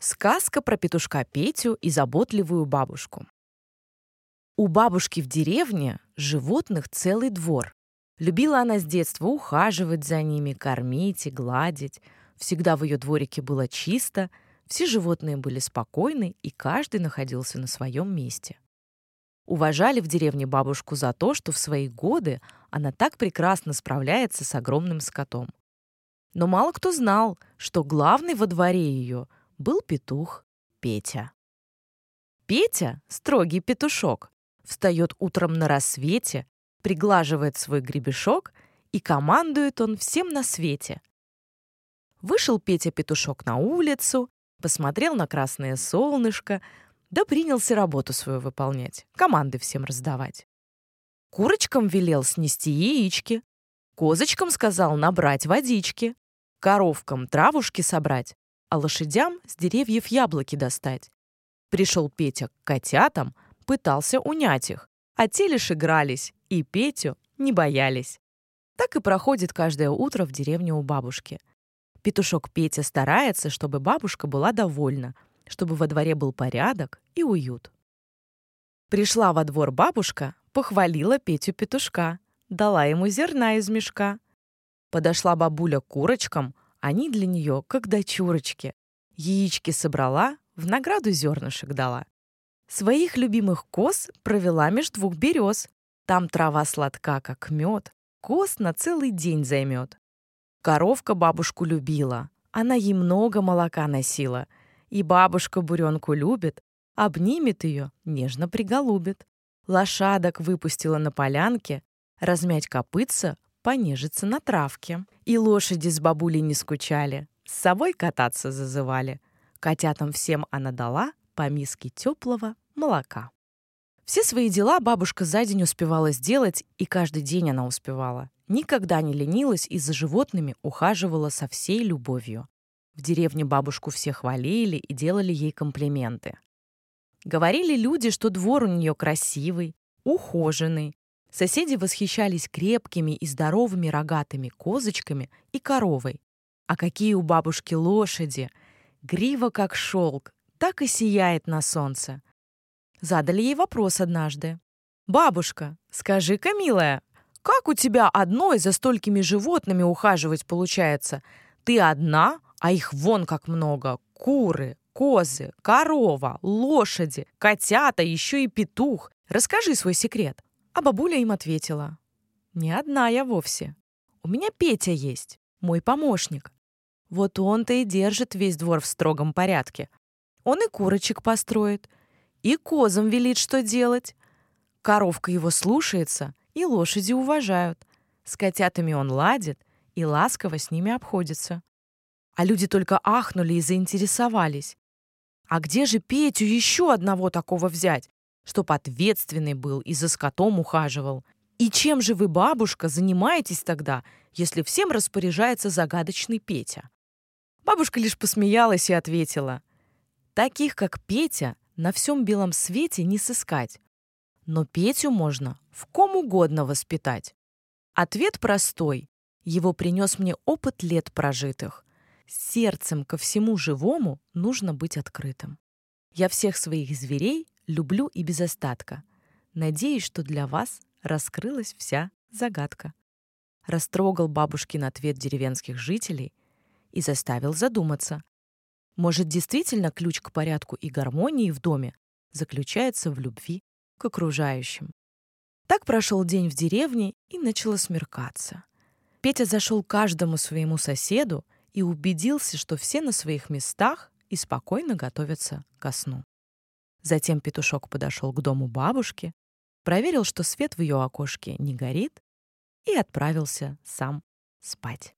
Сказка про петушка Петю и заботливую бабушку. У бабушки в деревне животных целый двор. Любила она с детства ухаживать за ними, кормить и гладить. Всегда в ее дворике было чисто, все животные были спокойны, и каждый находился на своем месте. Уважали в деревне бабушку за то, что в свои годы она так прекрасно справляется с огромным скотом. Но мало кто знал, что главный во дворе ее — был петух Петя. Петя, строгий петушок, встает утром на рассвете, приглаживает свой гребешок и командует он всем на свете. Вышел Петя-петушок на улицу, посмотрел на красное солнышко, да принялся работу свою выполнять, команды всем раздавать. Курочкам велел снести яички, козочкам сказал набрать водички, коровкам травушки собрать, а лошадям с деревьев яблоки достать. Пришел Петя к котятам, пытался унять их, а те лишь игрались, и Петю не боялись. Так и проходит каждое утро в деревне у бабушки. Петушок Петя старается, чтобы бабушка была довольна, чтобы во дворе был порядок и уют. Пришла во двор бабушка, похвалила Петю петушка, дала ему зерна из мешка. Подошла бабуля к курочкам, они для нее как дочурочки. Яички собрала, в награду зернышек дала. Своих любимых коз провела меж двух берез. Там трава сладка, как мед, коз на целый день займет. Коровка бабушку любила, она ей много молока носила. И бабушка буренку любит, обнимет ее, нежно приголубит. Лошадок выпустила на полянке, размять копытца, понежиться на травке. И лошади с бабулей не скучали, с собой кататься зазывали. Котятам всем она дала по миске теплого молока. Все свои дела бабушка за день успевала сделать, и каждый день она успевала. Никогда не ленилась и за животными ухаживала со всей любовью. В деревне бабушку все хвалили и делали ей комплименты. Говорили люди, что двор у нее красивый, ухоженный, Соседи восхищались крепкими и здоровыми рогатыми козочками и коровой. А какие у бабушки лошади! Грива как шелк, так и сияет на солнце. Задали ей вопрос однажды. «Бабушка, скажи-ка, милая, как у тебя одной за столькими животными ухаживать получается? Ты одна, а их вон как много. Куры, козы, корова, лошади, котята, еще и петух. Расскажи свой секрет». А бабуля им ответила. «Не одна я вовсе. У меня Петя есть, мой помощник. Вот он-то и держит весь двор в строгом порядке. Он и курочек построит, и козам велит, что делать. Коровка его слушается, и лошади уважают. С котятами он ладит и ласково с ними обходится. А люди только ахнули и заинтересовались. А где же Петю еще одного такого взять? Чтоб ответственный был и за скотом ухаживал. И чем же вы, бабушка, занимаетесь тогда, если всем распоряжается загадочный Петя? Бабушка лишь посмеялась и ответила. Таких, как Петя, на всем белом свете не сыскать. Но Петю можно в ком угодно воспитать. Ответ простой. Его принес мне опыт лет прожитых. Сердцем ко всему живому нужно быть открытым. Я всех своих зверей люблю и без остатка. Надеюсь, что для вас раскрылась вся загадка. Растрогал бабушкин ответ деревенских жителей и заставил задуматься. Может, действительно ключ к порядку и гармонии в доме заключается в любви к окружающим. Так прошел день в деревне и начало смеркаться. Петя зашел каждому своему соседу и убедился, что все на своих местах и спокойно готовятся ко сну. Затем петушок подошел к дому бабушки, проверил, что свет в ее окошке не горит, и отправился сам спать.